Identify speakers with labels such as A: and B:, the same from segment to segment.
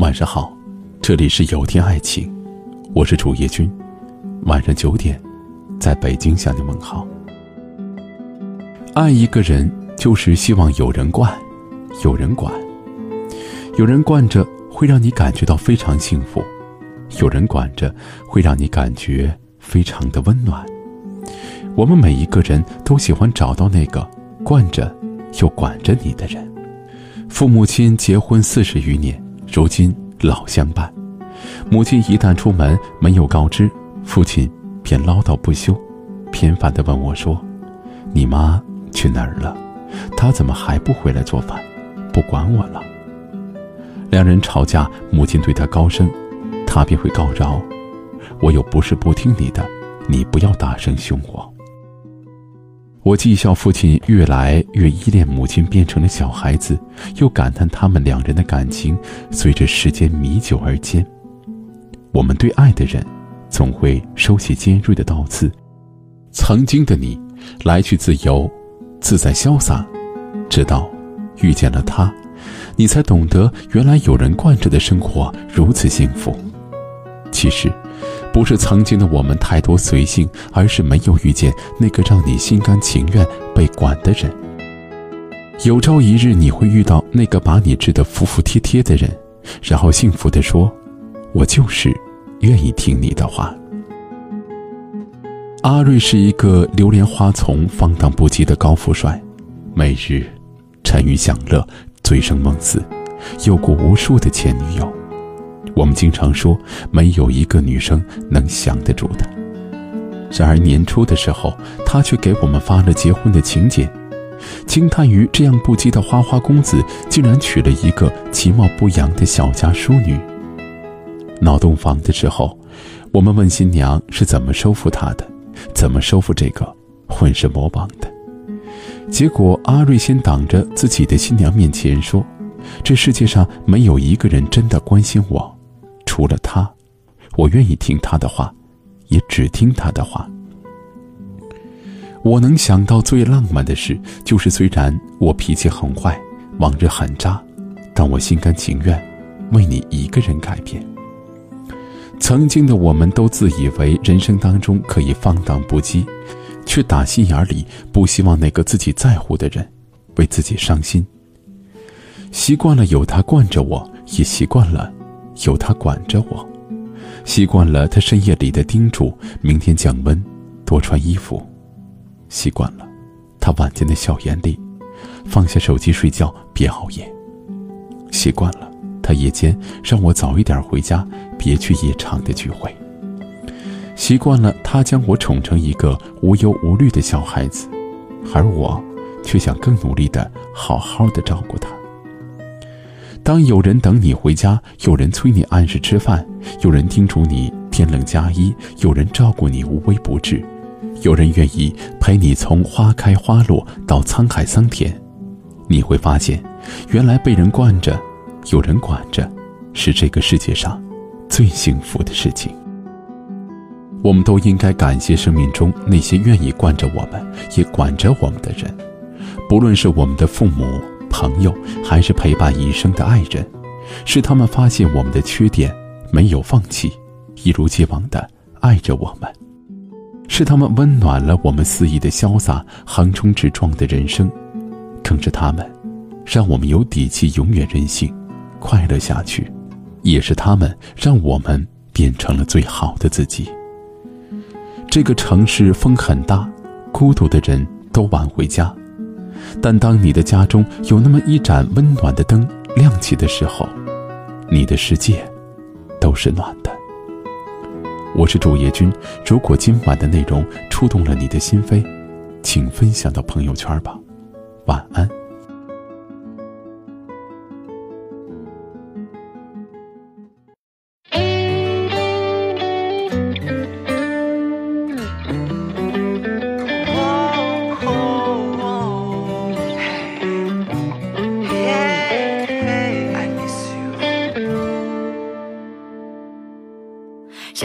A: 晚上好，这里是有天爱情，我是主页君，晚上九点，在北京向你问好。爱一个人，就是希望有人惯，有人管，有人惯着会让你感觉到非常幸福，有人管着会让你感觉非常的温暖。我们每一个人都喜欢找到那个惯着又管着你的人。父母亲结婚四十余年，如今老相伴。母亲一旦出门没有告知，父亲便唠叨不休，频繁地问我说：“你妈去哪儿了？她怎么还不回来做饭？不管我了？”两人吵架，母亲对他高声，他便会告饶：“我又不是不听你的，你不要大声凶我。”我既笑父亲越来越依恋母亲，变成了小孩子，又感叹他们两人的感情随着时间弥久而坚。我们对爱的人，总会收起尖锐的刀刺。曾经的你，来去自由，自在潇洒，直到遇见了他，你才懂得原来有人惯着的生活如此幸福。其实。不是曾经的我们太多随性，而是没有遇见那个让你心甘情愿被管的人。有朝一日你会遇到那个把你治得服服帖帖的人，然后幸福地说：“我就是愿意听你的话。”阿瑞是一个流连花丛、放荡不羁的高富帅，每日沉鱼享乐、醉生梦死，有过无数的前女友。我们经常说，没有一个女生能降得住他。然而年初的时候，他却给我们发了结婚的请柬，惊叹于这样不羁的花花公子竟然娶了一个其貌不扬的小家淑女。闹洞房的时候，我们问新娘是怎么收服他的，怎么收服这个混世魔王的。结果阿瑞先挡着自己的新娘面前说：“这世界上没有一个人真的关心我。”除了他，我愿意听他的话，也只听他的话。我能想到最浪漫的事，就是虽然我脾气很坏，往日很渣，但我心甘情愿为你一个人改变。曾经的我们都自以为人生当中可以放荡不羁，却打心眼里不希望那个自己在乎的人为自己伤心。习惯了有他惯着我，也习惯了。有他管着我，习惯了他深夜里的叮嘱：明天降温，多穿衣服。习惯了他晚间的笑颜里，放下手机睡觉，别熬夜。习惯了他夜间让我早一点回家，别去夜场的聚会。习惯了他将我宠成一个无忧无虑的小孩子，而我却想更努力的好好的照顾他。当有人等你回家，有人催你按时吃饭，有人叮嘱你天冷加衣，有人照顾你无微不至，有人愿意陪你从花开花落到沧海桑田，你会发现，原来被人惯着，有人管着，是这个世界上最幸福的事情。我们都应该感谢生命中那些愿意惯着我们，也管着我们的人，不论是我们的父母。朋友，还是陪伴一生的爱人，是他们发现我们的缺点，没有放弃，一如既往的爱着我们；是他们温暖了我们肆意的潇洒、横冲直撞的人生；更是他们，让我们有底气永远任性、快乐下去；也是他们，让我们变成了最好的自己。这个城市风很大，孤独的人都晚回家。但当你的家中有那么一盏温暖的灯亮起的时候，你的世界都是暖的。我是主页君，如果今晚的内容触动了你的心扉，请分享到朋友圈吧。晚安。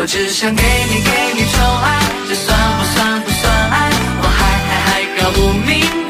B: 我只想给你给你宠爱，这算不算不算爱？我还还还搞不明白。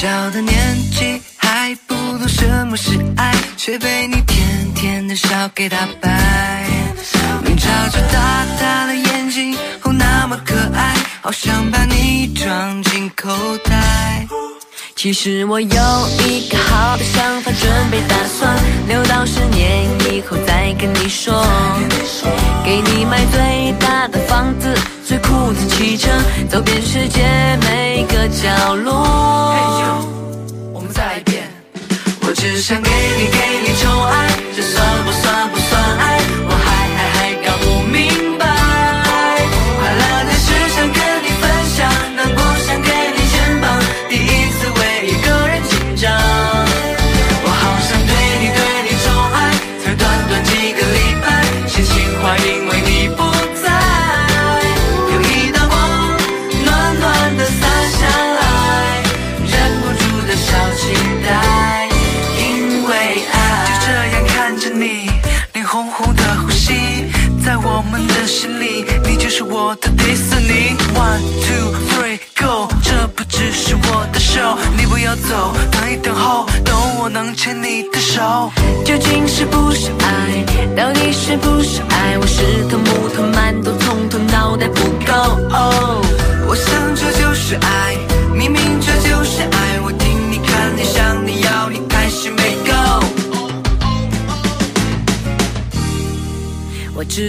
B: 小的年纪还不懂什么是爱，却被你甜甜的笑给打败。你眨着大大的眼睛，哦那么可爱，好想把你装进口袋。
C: 其实我有一个好的想法，准备打算留到十年以后再跟你说。给你买最大的房子，最酷的汽车，走遍世界每个角落。
B: 我们再来一遍。我只想给你给你宠爱，呼吸，在我们的心里，你就是我的迪士尼。One two three go，这不只是我的 show，你不要走，等一等候，等我能牵你的手。
C: 究竟是不是爱？到底是不是爱？我是头木头馒头，葱头脑袋不